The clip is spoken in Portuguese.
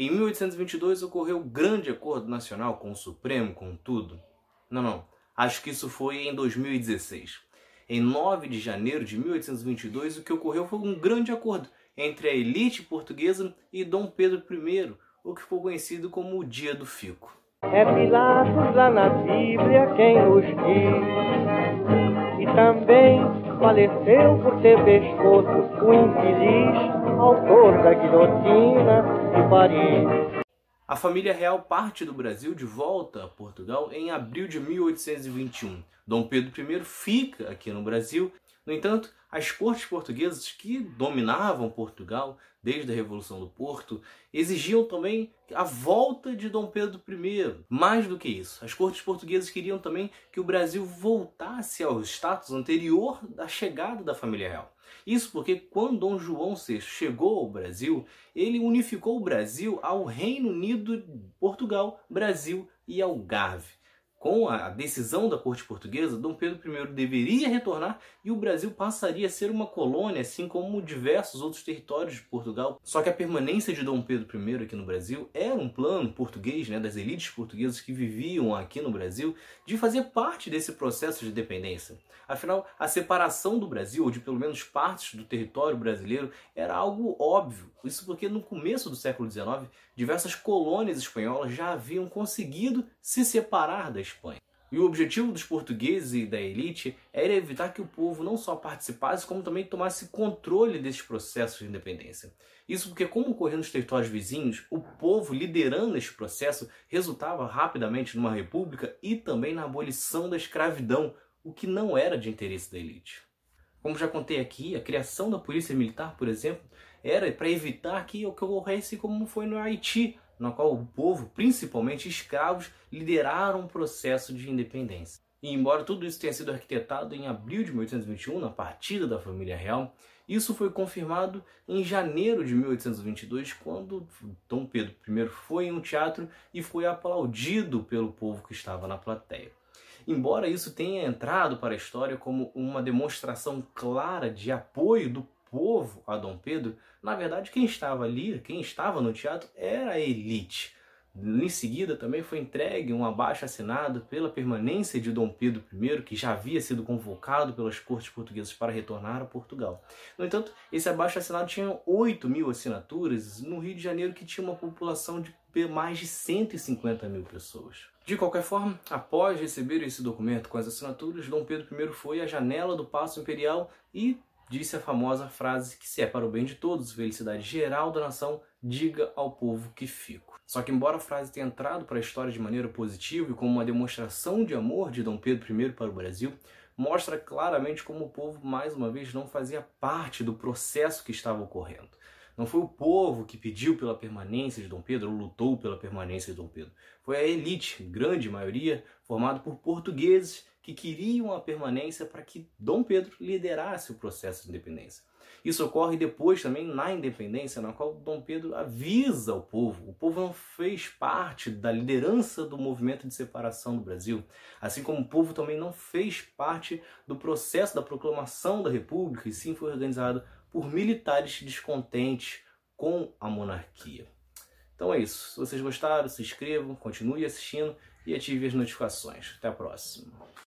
Em 1822 ocorreu o grande acordo nacional com o Supremo, com tudo? Não, não. Acho que isso foi em 2016. Em 9 de janeiro de 1822, o que ocorreu foi um grande acordo entre a elite portuguesa e Dom Pedro I, o que ficou conhecido como o Dia do Fico. É Pilatos lá na Bíblia quem diz, e também faleceu por ter pescoço o infeliz autor da guilhotina de Paris. A família real parte do Brasil de volta a Portugal em abril de 1821. Dom Pedro I fica aqui no Brasil. No entanto, as cortes portuguesas que dominavam Portugal desde a Revolução do Porto exigiam também a volta de Dom Pedro I. Mais do que isso, as cortes portuguesas queriam também que o Brasil voltasse ao status anterior da chegada da família real. Isso porque quando Dom João VI chegou ao Brasil, ele unificou o Brasil ao Reino Unido, Portugal, Brasil e Algarve com a decisão da corte portuguesa, Dom Pedro I deveria retornar e o Brasil passaria a ser uma colônia, assim como diversos outros territórios de Portugal. Só que a permanência de Dom Pedro I aqui no Brasil era um plano português, né, das elites portuguesas que viviam aqui no Brasil, de fazer parte desse processo de independência. Afinal, a separação do Brasil, ou de pelo menos partes do território brasileiro, era algo óbvio. Isso porque no começo do século XIX, diversas colônias espanholas já haviam conseguido se separar da Espanha. E o objetivo dos portugueses e da elite era evitar que o povo não só participasse, como também tomasse controle desses processos de independência. Isso porque, como ocorria nos territórios vizinhos, o povo liderando este processo resultava rapidamente numa república e também na abolição da escravidão, o que não era de interesse da elite. Como já contei aqui, a criação da polícia militar, por exemplo, era para evitar que ocorresse como foi no Haiti, na qual o povo, principalmente escravos, lideraram um processo de independência. E embora tudo isso tenha sido arquitetado em abril de 1821, na partida da família real, isso foi confirmado em janeiro de 1822, quando Dom Pedro I foi em um teatro e foi aplaudido pelo povo que estava na plateia. Embora isso tenha entrado para a história como uma demonstração clara de apoio do povo a Dom Pedro, na verdade quem estava ali, quem estava no teatro era a elite. Em seguida também foi entregue um abaixo assinado pela permanência de Dom Pedro I, que já havia sido convocado pelas cortes portuguesas para retornar a Portugal. No entanto, esse abaixo assinado tinha 8 mil assinaturas no Rio de Janeiro, que tinha uma população de mais de 150 mil pessoas. De qualquer forma, após receber esse documento com as assinaturas, Dom Pedro I foi à janela do Paço Imperial e disse a famosa frase que se é para o bem de todos, felicidade geral da nação, diga ao povo que fico. Só que embora a frase tenha entrado para a história de maneira positiva e como uma demonstração de amor de Dom Pedro I para o Brasil, mostra claramente como o povo mais uma vez não fazia parte do processo que estava ocorrendo. Não foi o povo que pediu pela permanência de Dom Pedro ou lutou pela permanência de Dom Pedro. Foi a elite, grande maioria, formada por portugueses que queriam a permanência para que Dom Pedro liderasse o processo de independência. Isso ocorre depois também na independência, na qual Dom Pedro avisa o povo. O povo não fez parte da liderança do movimento de separação do Brasil, assim como o povo também não fez parte do processo da proclamação da República, e sim foi organizado por militares descontentes com a monarquia. Então é isso. Se vocês gostaram, se inscrevam, continue assistindo e ative as notificações. Até a próxima.